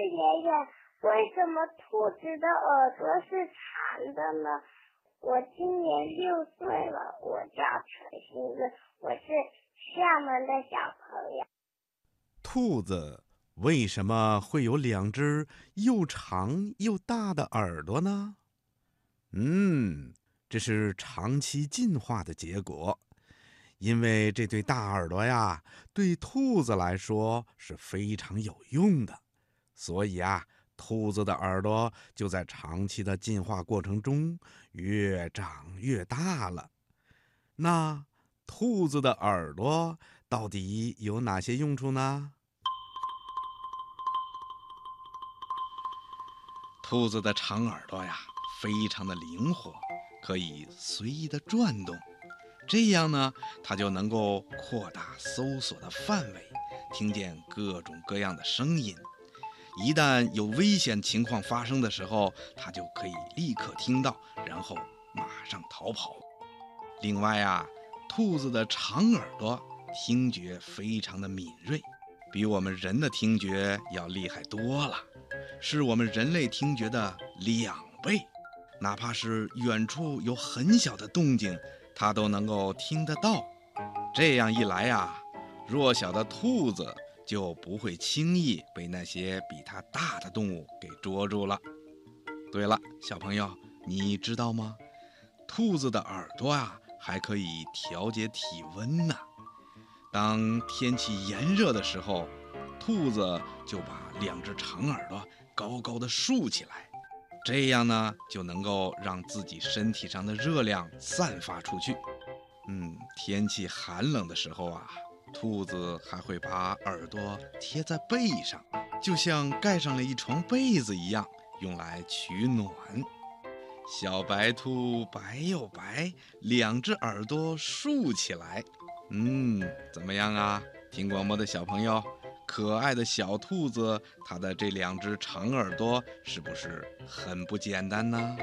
爷爷，为什么兔子的耳朵是长的呢？我今年六岁了，我叫陈星子，我是厦门的小朋友。兔子为什么会有两只又长又大的耳朵呢？嗯，这是长期进化的结果。因为这对大耳朵呀，对兔子来说是非常有用的，所以啊。兔子的耳朵就在长期的进化过程中越长越大了。那兔子的耳朵到底有哪些用处呢？兔子的长耳朵呀，非常的灵活，可以随意的转动，这样呢，它就能够扩大搜索的范围，听见各种各样的声音。一旦有危险情况发生的时候，它就可以立刻听到，然后马上逃跑。另外啊，兔子的长耳朵听觉非常的敏锐，比我们人的听觉要厉害多了，是我们人类听觉的两倍。哪怕是远处有很小的动静，它都能够听得到。这样一来呀，弱小的兔子。就不会轻易被那些比它大的动物给捉住了。对了，小朋友，你知道吗？兔子的耳朵啊，还可以调节体温呢。当天气炎热的时候，兔子就把两只长耳朵高高的竖起来，这样呢，就能够让自己身体上的热量散发出去。嗯，天气寒冷的时候啊。兔子还会把耳朵贴在背上，就像盖上了一床被子一样，用来取暖。小白兔白又白，两只耳朵竖起来。嗯，怎么样啊？听广播的小朋友，可爱的小兔子，它的这两只长耳朵是不是很不简单呢？